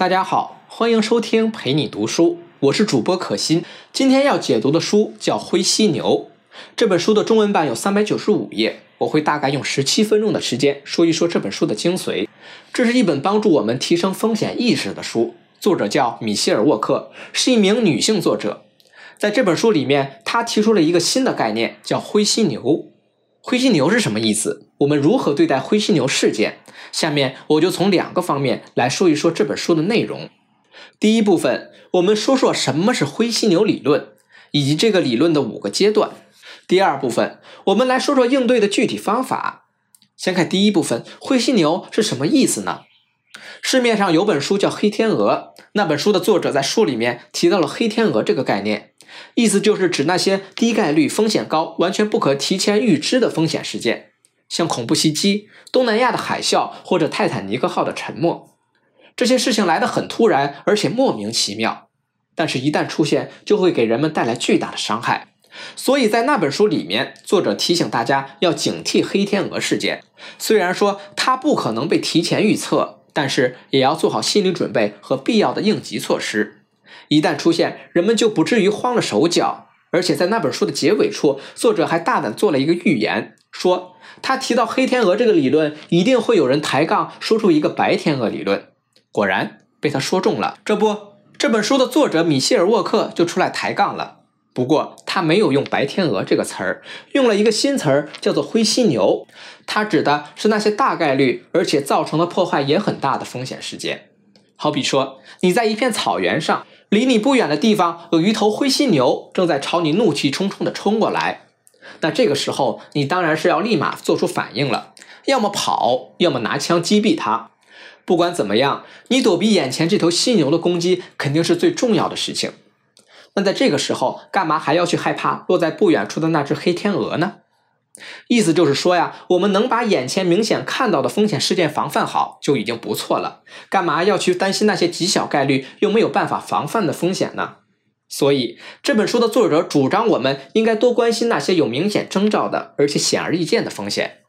大家好，欢迎收听陪你读书，我是主播可心。今天要解读的书叫《灰犀牛》，这本书的中文版有三百九十五页，我会大概用十七分钟的时间说一说这本书的精髓。这是一本帮助我们提升风险意识的书，作者叫米歇尔·沃克，是一名女性作者。在这本书里面，她提出了一个新的概念，叫“灰犀牛”。灰犀牛是什么意思？我们如何对待灰犀牛事件？下面我就从两个方面来说一说这本书的内容。第一部分，我们说说什么是灰犀牛理论，以及这个理论的五个阶段。第二部分，我们来说说应对的具体方法。先看第一部分，灰犀牛是什么意思呢？市面上有本书叫《黑天鹅》，那本书的作者在书里面提到了黑天鹅这个概念。意思就是指那些低概率、风险高、完全不可提前预知的风险事件，像恐怖袭击、东南亚的海啸或者泰坦尼克号的沉没。这些事情来得很突然，而且莫名其妙，但是，一旦出现，就会给人们带来巨大的伤害。所以在那本书里面，作者提醒大家要警惕黑天鹅事件。虽然说它不可能被提前预测，但是也要做好心理准备和必要的应急措施。一旦出现，人们就不至于慌了手脚。而且在那本书的结尾处，作者还大胆做了一个预言，说他提到黑天鹅这个理论，一定会有人抬杠，说出一个白天鹅理论。果然被他说中了。这不，这本书的作者米歇尔·沃克就出来抬杠了。不过他没有用“白天鹅”这个词儿，用了一个新词儿，叫做“灰犀牛”。他指的是那些大概率而且造成的破坏也很大的风险事件。好比说，你在一片草原上。离你不远的地方有一头灰犀牛正在朝你怒气冲冲地冲过来，那这个时候你当然是要立马做出反应了，要么跑，要么拿枪击毙它。不管怎么样，你躲避眼前这头犀牛的攻击肯定是最重要的事情。那在这个时候，干嘛还要去害怕落在不远处的那只黑天鹅呢？意思就是说呀，我们能把眼前明显看到的风险事件防范好就已经不错了，干嘛要去担心那些极小概率又没有办法防范的风险呢？所以这本书的作者主张我们应该多关心那些有明显征兆的而且显而易见的风险，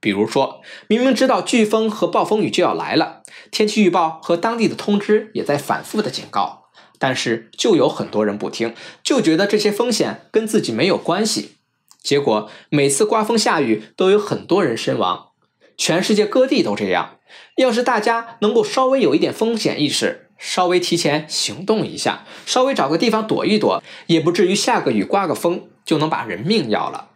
比如说明明知道飓风和暴风雨就要来了，天气预报和当地的通知也在反复的警告，但是就有很多人不听，就觉得这些风险跟自己没有关系。结果每次刮风下雨都有很多人身亡，全世界各地都这样。要是大家能够稍微有一点风险意识，稍微提前行动一下，稍微找个地方躲一躲，也不至于下个雨刮个风就能把人命要了。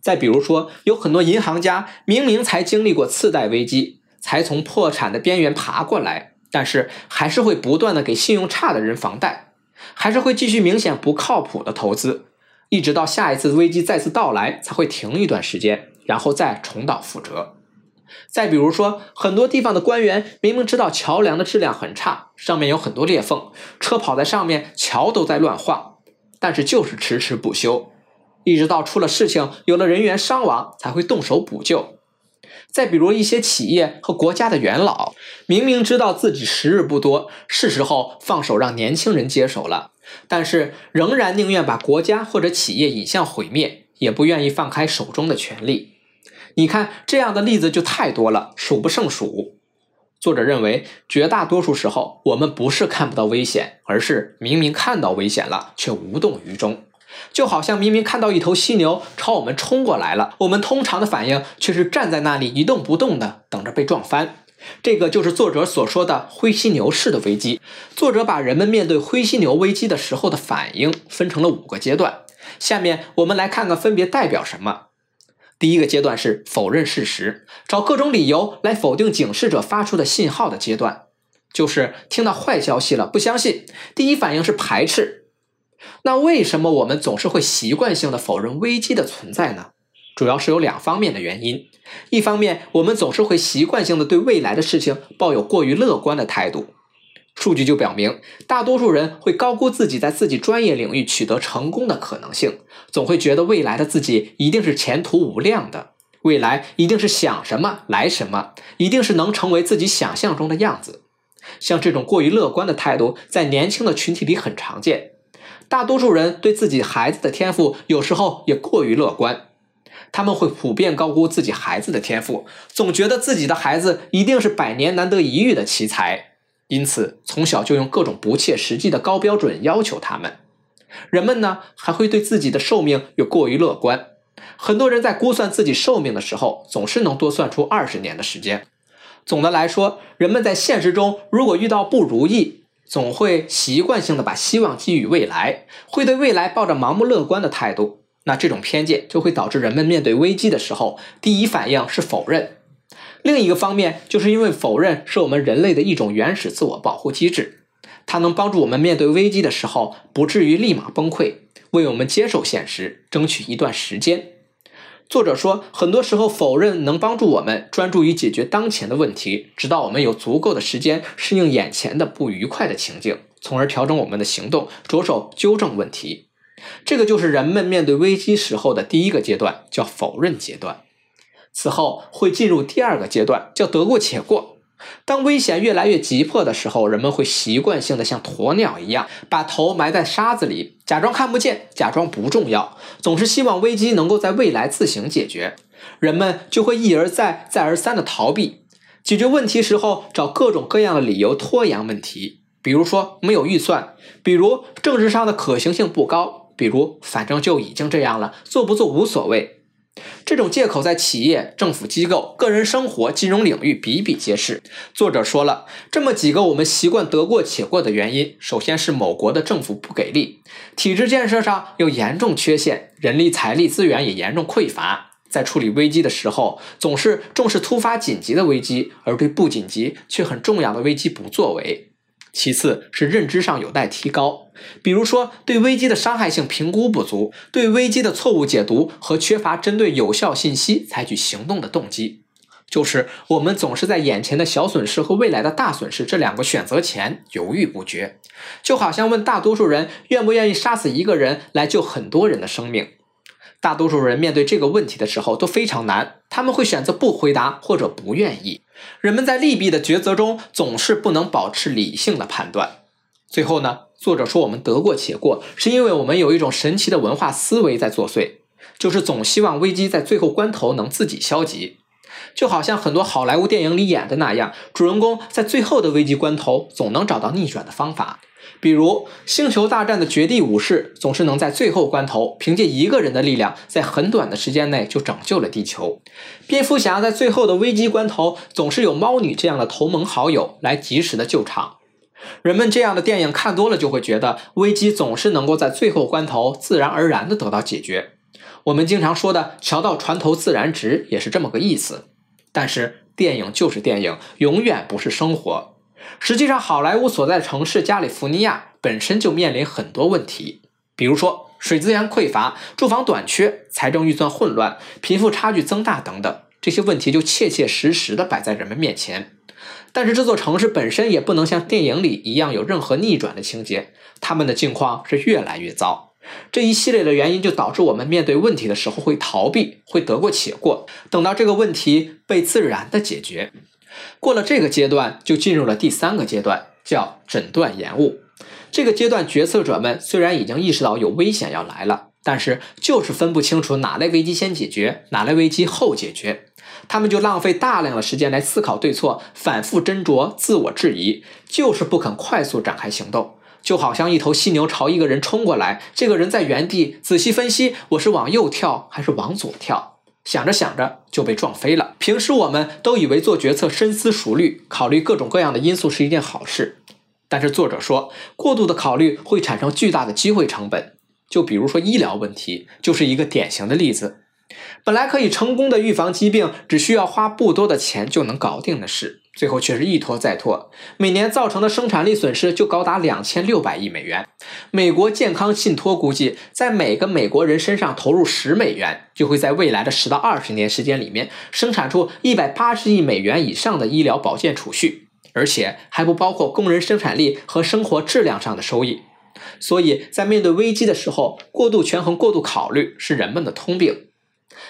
再比如说，有很多银行家明明才经历过次贷危机，才从破产的边缘爬过来，但是还是会不断的给信用差的人房贷，还是会继续明显不靠谱的投资。一直到下一次危机再次到来才会停一段时间，然后再重蹈覆辙。再比如说，很多地方的官员明明知道桥梁的质量很差，上面有很多裂缝，车跑在上面，桥都在乱晃，但是就是迟迟不修，一直到出了事情，有了人员伤亡才会动手补救。再比如一些企业和国家的元老，明明知道自己时日不多，是时候放手让年轻人接手了。但是仍然宁愿把国家或者企业引向毁灭，也不愿意放开手中的权力。你看这样的例子就太多了，数不胜数。作者认为，绝大多数时候我们不是看不到危险，而是明明看到危险了却无动于衷。就好像明明看到一头犀牛朝我们冲过来了，我们通常的反应却是站在那里一动不动的等着被撞翻。这个就是作者所说的灰犀牛式的危机。作者把人们面对灰犀牛危机的时候的反应分成了五个阶段。下面我们来看看分别代表什么。第一个阶段是否认事实，找各种理由来否定警示者发出的信号的阶段，就是听到坏消息了不相信，第一反应是排斥。那为什么我们总是会习惯性的否认危机的存在呢？主要是有两方面的原因。一方面，我们总是会习惯性的对未来的事情抱有过于乐观的态度。数据就表明，大多数人会高估自己在自己专业领域取得成功的可能性，总会觉得未来的自己一定是前途无量的，未来一定是想什么来什么，一定是能成为自己想象中的样子。像这种过于乐观的态度，在年轻的群体里很常见。大多数人对自己孩子的天赋，有时候也过于乐观。他们会普遍高估自己孩子的天赋，总觉得自己的孩子一定是百年难得一遇的奇才。因此从小就用各种不切实际的高标准要求他们。人们呢还会对自己的寿命又过于乐观，很多人在估算自己寿命的时候，总是能多算出二十年的时间。总的来说，人们在现实中如果遇到不如意，总会习惯性的把希望寄予未来，会对未来抱着盲目乐观的态度。那这种偏见就会导致人们面对危机的时候，第一反应是否认。另一个方面，就是因为否认是我们人类的一种原始自我保护机制，它能帮助我们面对危机的时候不至于立马崩溃，为我们接受现实争取一段时间。作者说，很多时候否认能帮助我们专注于解决当前的问题，直到我们有足够的时间适应眼前的不愉快的情境，从而调整我们的行动，着手纠正问题。这个就是人们面对危机时候的第一个阶段，叫否认阶段。此后会进入第二个阶段，叫得过且过。当危险越来越急迫的时候，人们会习惯性的像鸵鸟一样，把头埋在沙子里，假装看不见，假装不重要，总是希望危机能够在未来自行解决。人们就会一而再、再而三的逃避解决问题时候，找各种各样的理由拖延问题，比如说没有预算，比如政治上的可行性不高。比如，反正就已经这样了，做不做无所谓。这种借口在企业、政府机构、个人生活、金融领域比比皆是。作者说了这么几个我们习惯得过且过的原因：首先是某国的政府不给力，体制建设上有严重缺陷，人力财力资源也严重匮乏，在处理危机的时候总是重视突发紧急的危机，而对不紧急却很重要的危机不作为。其次是认知上有待提高，比如说对危机的伤害性评估不足，对危机的错误解读和缺乏针对有效信息采取行动的动机，就是我们总是在眼前的小损失和未来的大损失这两个选择前犹豫不决，就好像问大多数人愿不愿意杀死一个人来救很多人的生命。大多数人面对这个问题的时候都非常难，他们会选择不回答或者不愿意。人们在利弊的抉择中总是不能保持理性的判断。最后呢，作者说我们得过且过，是因为我们有一种神奇的文化思维在作祟，就是总希望危机在最后关头能自己消极，就好像很多好莱坞电影里演的那样，主人公在最后的危机关头总能找到逆转的方法。比如《星球大战》的绝地武士总是能在最后关头凭借一个人的力量，在很短的时间内就拯救了地球。蝙蝠侠在最后的危机关头总是有猫女这样的同盟好友来及时的救场。人们这样的电影看多了，就会觉得危机总是能够在最后关头自然而然的得到解决。我们经常说的“桥到船头自然直”也是这么个意思。但是电影就是电影，永远不是生活。实际上，好莱坞所在城市加利福尼亚本身就面临很多问题，比如说水资源匮乏、住房短缺、财政预算混乱、贫富差距增大等等，这些问题就切切实实地摆在人们面前。但是这座城市本身也不能像电影里一样有任何逆转的情节，他们的境况是越来越糟。这一系列的原因就导致我们面对问题的时候会逃避，会得过且过，等到这个问题被自然的解决。过了这个阶段，就进入了第三个阶段，叫诊断延误。这个阶段，决策者们虽然已经意识到有危险要来了，但是就是分不清楚哪类危机先解决，哪类危机后解决。他们就浪费大量的时间来思考对错，反复斟酌，自我质疑，就是不肯快速展开行动。就好像一头犀牛朝一个人冲过来，这个人在原地仔细分析：我是往右跳还是往左跳？想着想着就被撞飞了。平时我们都以为做决策深思熟虑，考虑各种各样的因素是一件好事，但是作者说，过度的考虑会产生巨大的机会成本。就比如说医疗问题，就是一个典型的例子。本来可以成功的预防疾病，只需要花不多的钱就能搞定的事。最后却是一拖再拖，每年造成的生产力损失就高达两千六百亿美元。美国健康信托估计，在每个美国人身上投入十美元，就会在未来的十到二十年时间里面生产出一百八十亿美元以上的医疗保健储蓄，而且还不包括工人生产力和生活质量上的收益。所以在面对危机的时候，过度权衡、过度考虑是人们的通病。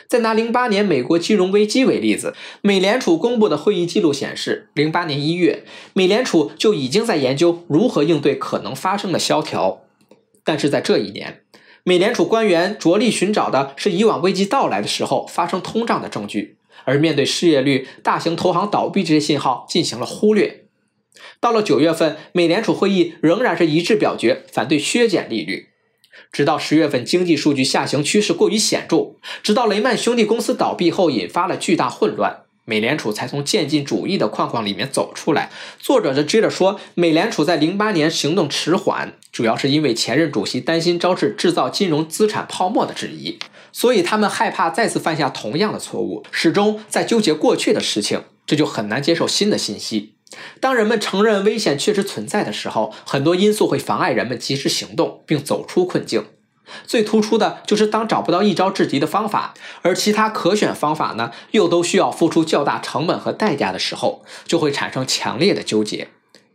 再拿零八年美国金融危机为例子，美联储公布的会议记录显示，零八年一月，美联储就已经在研究如何应对可能发生的萧条。但是在这一年，美联储官员着力寻找的是以往危机到来的时候发生通胀的证据，而面对失业率、大型投行倒闭这些信号进行了忽略。到了九月份，美联储会议仍然是一致表决反对削减利率。直到十月份经济数据下行趋势过于显著，直到雷曼兄弟公司倒闭后引发了巨大混乱，美联储才从渐进主义的框框里面走出来。作者就接着说，美联储在零八年行动迟缓，主要是因为前任主席担心招致制造金融资产泡沫的质疑，所以他们害怕再次犯下同样的错误，始终在纠结过去的事情，这就很难接受新的信息。当人们承认危险确实存在的时候，很多因素会妨碍人们及时行动并走出困境。最突出的就是当找不到一招制敌的方法，而其他可选方法呢又都需要付出较大成本和代价的时候，就会产生强烈的纠结。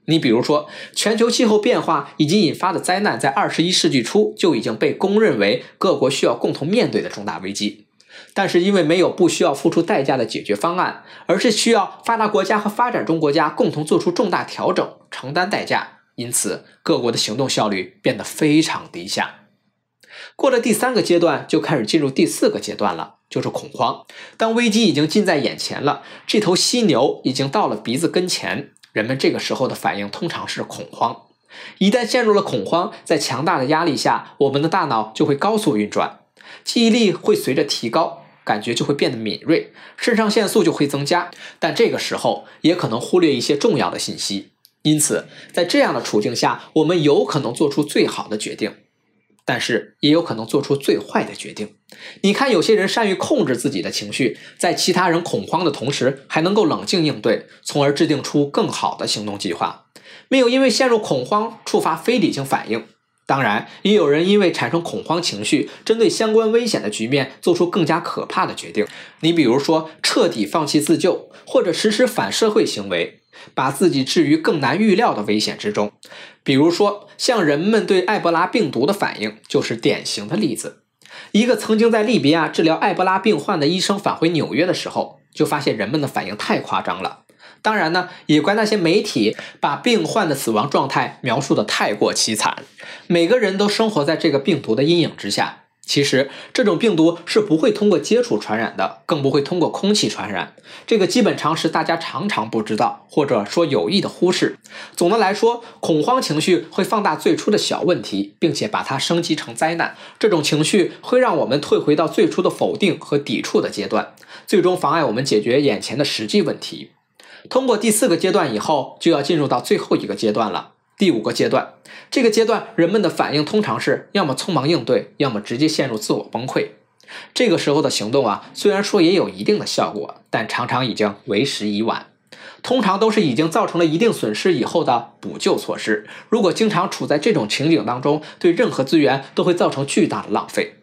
你比如说，全球气候变化以及引发的灾难，在二十一世纪初就已经被公认为各国需要共同面对的重大危机。但是因为没有不需要付出代价的解决方案，而是需要发达国家和发展中国家共同做出重大调整、承担代价，因此各国的行动效率变得非常低下。过了第三个阶段，就开始进入第四个阶段了，就是恐慌。当危机已经近在眼前了，这头犀牛已经到了鼻子跟前，人们这个时候的反应通常是恐慌。一旦陷入了恐慌，在强大的压力下，我们的大脑就会高速运转。记忆力会随着提高，感觉就会变得敏锐，肾上腺素就会增加，但这个时候也可能忽略一些重要的信息。因此，在这样的处境下，我们有可能做出最好的决定，但是也有可能做出最坏的决定。你看，有些人善于控制自己的情绪，在其他人恐慌的同时，还能够冷静应对，从而制定出更好的行动计划，没有因为陷入恐慌触发非理性反应。当然，也有人因为产生恐慌情绪，针对相关危险的局面做出更加可怕的决定。你比如说，彻底放弃自救，或者实施反社会行为，把自己置于更难预料的危险之中。比如说，像人们对埃博拉病毒的反应，就是典型的例子。一个曾经在利比亚治疗埃博拉病患的医生返回纽约的时候，就发现人们的反应太夸张了。当然呢，也怪那些媒体把病患的死亡状态描述的太过凄惨。每个人都生活在这个病毒的阴影之下。其实，这种病毒是不会通过接触传染的，更不会通过空气传染。这个基本常识大家常常不知道，或者说有意的忽视。总的来说，恐慌情绪会放大最初的小问题，并且把它升级成灾难。这种情绪会让我们退回到最初的否定和抵触的阶段，最终妨碍我们解决眼前的实际问题。通过第四个阶段以后，就要进入到最后一个阶段了。第五个阶段，这个阶段人们的反应通常是要么匆忙应对，要么直接陷入自我崩溃。这个时候的行动啊，虽然说也有一定的效果，但常常已经为时已晚。通常都是已经造成了一定损失以后的补救措施。如果经常处在这种情景当中，对任何资源都会造成巨大的浪费。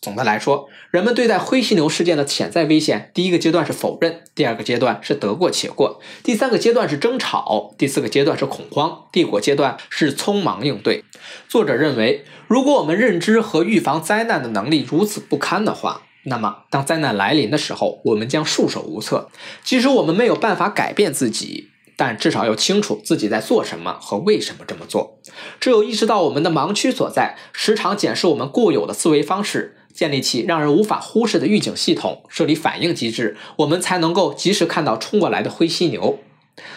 总的来说，人们对待灰犀牛事件的潜在危险，第一个阶段是否认，第二个阶段是得过且过，第三个阶段是争吵，第四个阶段是恐慌，第五个阶段是匆忙应对。作者认为，如果我们认知和预防灾难的能力如此不堪的话，那么当灾难来临的时候，我们将束手无策。即使我们没有办法改变自己，但至少要清楚自己在做什么和为什么这么做。只有意识到我们的盲区所在，时常检视我们固有的思维方式。建立起让人无法忽视的预警系统，设立反应机制，我们才能够及时看到冲过来的灰犀牛。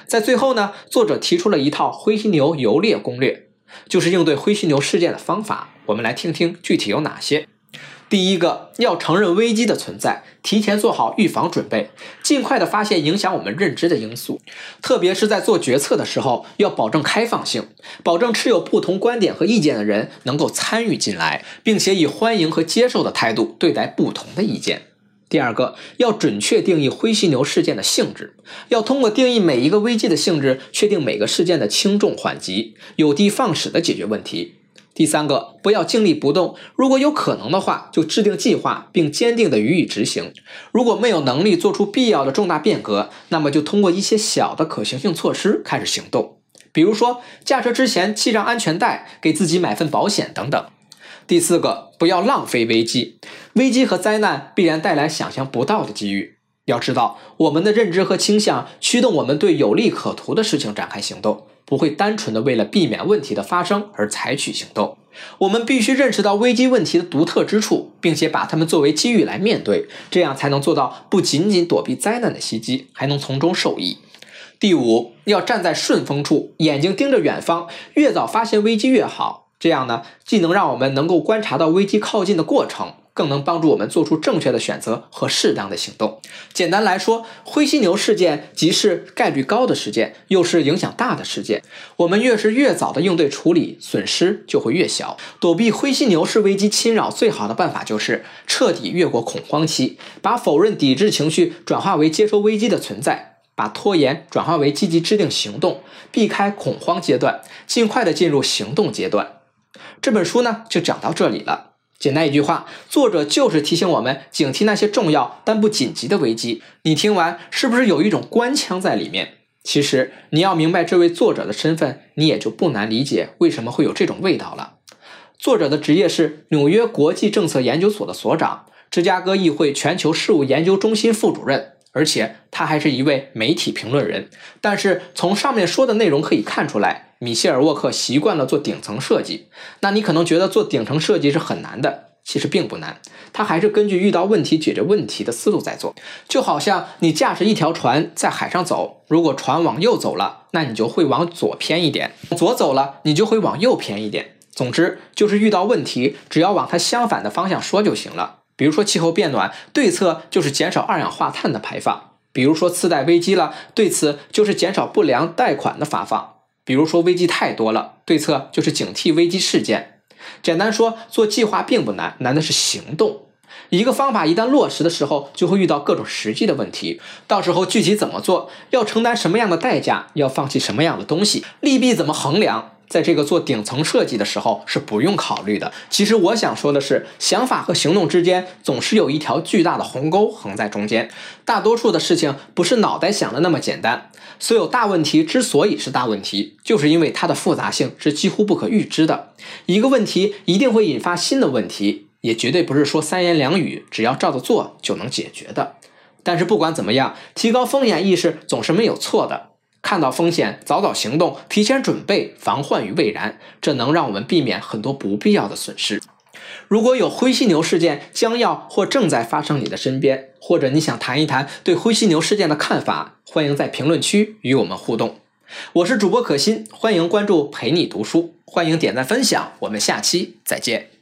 在最后呢，作者提出了一套灰犀牛游猎攻略，就是应对灰犀牛事件的方法。我们来听听具体有哪些。第一个要承认危机的存在，提前做好预防准备，尽快的发现影响我们认知的因素，特别是在做决策的时候，要保证开放性，保证持有不同观点和意见的人能够参与进来，并且以欢迎和接受的态度对待不同的意见。第二个要准确定义灰犀牛事件的性质，要通过定义每一个危机的性质，确定每个事件的轻重缓急，有的放矢的解决问题。第三个，不要静立不动。如果有可能的话，就制定计划，并坚定地予以执行。如果没有能力做出必要的重大变革，那么就通过一些小的可行性措施开始行动，比如说驾车之前系上安全带，给自己买份保险等等。第四个，不要浪费危机。危机和灾难必然带来想象不到的机遇。要知道，我们的认知和倾向驱动我们对有利可图的事情展开行动。不会单纯的为了避免问题的发生而采取行动。我们必须认识到危机问题的独特之处，并且把它们作为机遇来面对，这样才能做到不仅仅躲避灾难的袭击，还能从中受益。第五，要站在顺风处，眼睛盯着远方，越早发现危机越好。这样呢，既能让我们能够观察到危机靠近的过程，更能帮助我们做出正确的选择和适当的行动。简单来说，灰犀牛事件即是概率高的事件，又是影响大的事件。我们越是越早的应对处理，损失就会越小。躲避灰犀牛式危机侵扰最好的办法就是彻底越过恐慌期，把否认、抵制情绪转化为接受危机的存在。把拖延转化为积极制定行动，避开恐慌阶段，尽快的进入行动阶段。这本书呢，就讲到这里了。简单一句话，作者就是提醒我们警惕那些重要但不紧急的危机。你听完是不是有一种官腔在里面？其实你要明白这位作者的身份，你也就不难理解为什么会有这种味道了。作者的职业是纽约国际政策研究所的所长，芝加哥议会全球事务研究中心副主任。而且他还是一位媒体评论人，但是从上面说的内容可以看出来，米歇尔沃克习惯了做顶层设计。那你可能觉得做顶层设计是很难的，其实并不难，他还是根据遇到问题解决问题的思路在做。就好像你驾驶一条船在海上走，如果船往右走了，那你就会往左偏一点；左走了，你就会往右偏一点。总之就是遇到问题，只要往它相反的方向说就行了。比如说气候变暖，对策就是减少二氧化碳的排放；比如说次贷危机了，对此就是减少不良贷款的发放；比如说危机太多了，对策就是警惕危机事件。简单说，做计划并不难，难的是行动。一个方法一旦落实的时候，就会遇到各种实际的问题，到时候具体怎么做，要承担什么样的代价，要放弃什么样的东西，利弊怎么衡量？在这个做顶层设计的时候是不用考虑的。其实我想说的是，想法和行动之间总是有一条巨大的鸿沟横在中间。大多数的事情不是脑袋想的那么简单。所有大问题之所以是大问题，就是因为它的复杂性是几乎不可预知的。一个问题一定会引发新的问题，也绝对不是说三言两语只要照着做就能解决的。但是不管怎么样，提高风险意识总是没有错的。看到风险，早早行动，提前准备，防患于未然，这能让我们避免很多不必要的损失。如果有灰犀牛事件将要或正在发生你的身边，或者你想谈一谈对灰犀牛事件的看法，欢迎在评论区与我们互动。我是主播可心，欢迎关注陪你读书，欢迎点赞分享，我们下期再见。